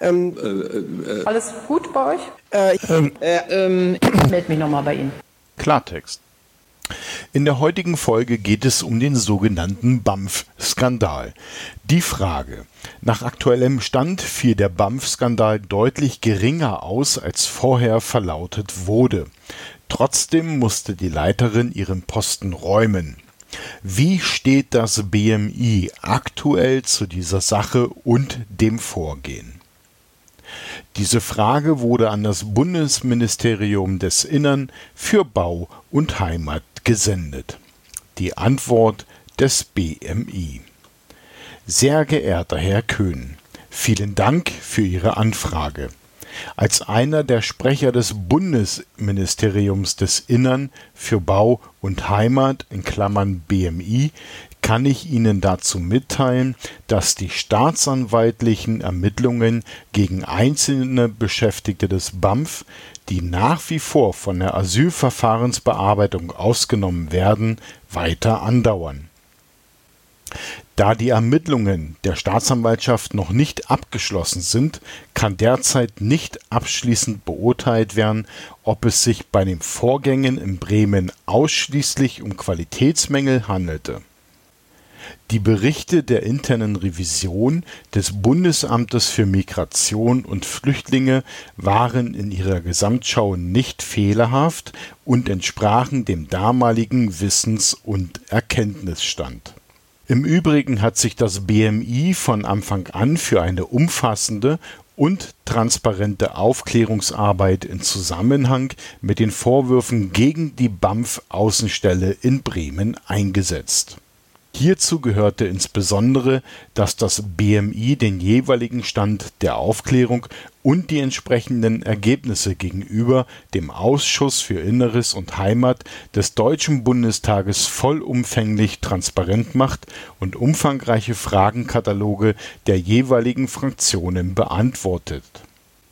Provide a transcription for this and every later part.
Ähm, Alles gut bei euch? äh, Äh, ähm, ich melde mich nochmal bei Ihnen. Klartext. In der heutigen Folge geht es um den sogenannten BAMF-Skandal. Die Frage. Nach aktuellem Stand fiel der BAMF-Skandal deutlich geringer aus, als vorher verlautet wurde. Trotzdem musste die Leiterin ihren Posten räumen. Wie steht das BMI aktuell zu dieser Sache und dem Vorgehen? Diese Frage wurde an das Bundesministerium des Innern für Bau und Heimat gesendet. Die Antwort des BMI. Sehr geehrter Herr Köhn, vielen Dank für Ihre Anfrage. Als einer der Sprecher des Bundesministeriums des Innern für Bau und Heimat in Klammern BMI kann ich Ihnen dazu mitteilen, dass die staatsanwaltlichen Ermittlungen gegen einzelne Beschäftigte des BAMF, die nach wie vor von der Asylverfahrensbearbeitung ausgenommen werden, weiter andauern. Da die Ermittlungen der Staatsanwaltschaft noch nicht abgeschlossen sind, kann derzeit nicht abschließend beurteilt werden, ob es sich bei den Vorgängen in Bremen ausschließlich um Qualitätsmängel handelte. Die Berichte der internen Revision des Bundesamtes für Migration und Flüchtlinge waren in ihrer Gesamtschau nicht fehlerhaft und entsprachen dem damaligen Wissens- und Erkenntnisstand. Im Übrigen hat sich das BMI von Anfang an für eine umfassende und transparente Aufklärungsarbeit in Zusammenhang mit den Vorwürfen gegen die BAMF-Außenstelle in Bremen eingesetzt. Hierzu gehörte insbesondere, dass das BMI den jeweiligen Stand der Aufklärung und die entsprechenden Ergebnisse gegenüber dem Ausschuss für Inneres und Heimat des Deutschen Bundestages vollumfänglich transparent macht und umfangreiche Fragenkataloge der jeweiligen Fraktionen beantwortet.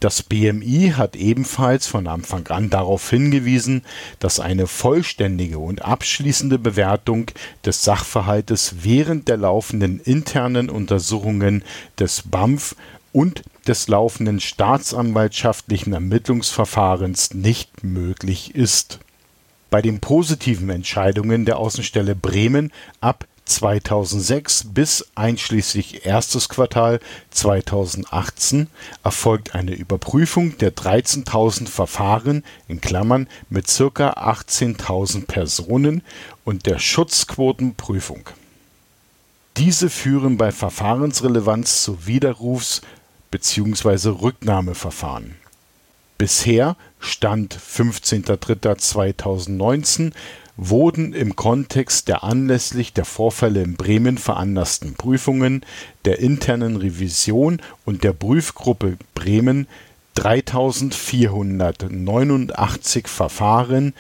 Das BMI hat ebenfalls von Anfang an darauf hingewiesen, dass eine vollständige und abschließende Bewertung des Sachverhaltes während der laufenden internen Untersuchungen des BAMF und des laufenden staatsanwaltschaftlichen Ermittlungsverfahrens nicht möglich ist. Bei den positiven Entscheidungen der Außenstelle Bremen ab 2006 bis einschließlich erstes Quartal 2018 erfolgt eine Überprüfung der 13.000 Verfahren mit ca. 18.000 Personen und der Schutzquotenprüfung. Diese führen bei Verfahrensrelevanz zu Widerrufs- bzw. Rücknahmeverfahren. Bisher Stand 15.03.2019 wurden im Kontext der anlässlich der Vorfälle in Bremen veranlassten Prüfungen der internen Revision und der Prüfgruppe Bremen 3.489 Verfahren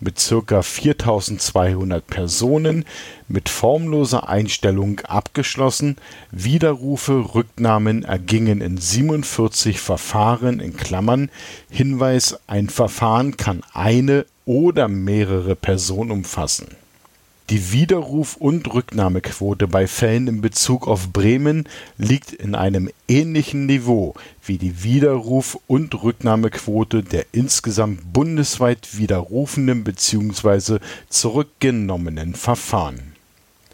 mit ca. 4.200 Personen mit formloser Einstellung abgeschlossen, Widerrufe, Rücknahmen ergingen in 47 Verfahren in Klammern Hinweis, ein Verfahren kann eine oder mehrere Personen umfassen. Die Widerruf und Rücknahmequote bei Fällen in Bezug auf Bremen liegt in einem ähnlichen Niveau wie die Widerruf und Rücknahmequote der insgesamt bundesweit widerrufenen bzw. zurückgenommenen Verfahren.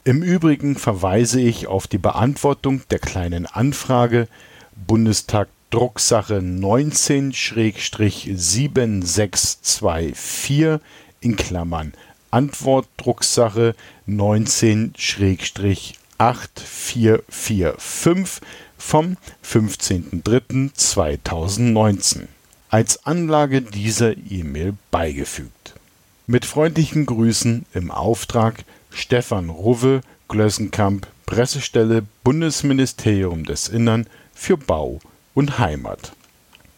Im Übrigen verweise ich auf die Beantwortung der Kleinen Anfrage Bundestag Drucksache 19-7624 in Klammern Antwort Drucksache 19-8445 vom 15.03.2019 als Anlage dieser E-Mail beigefügt. Mit freundlichen Grüßen im Auftrag Stefan Ruwe, Glössenkamp, Pressestelle Bundesministerium des Innern für Bau und Heimat.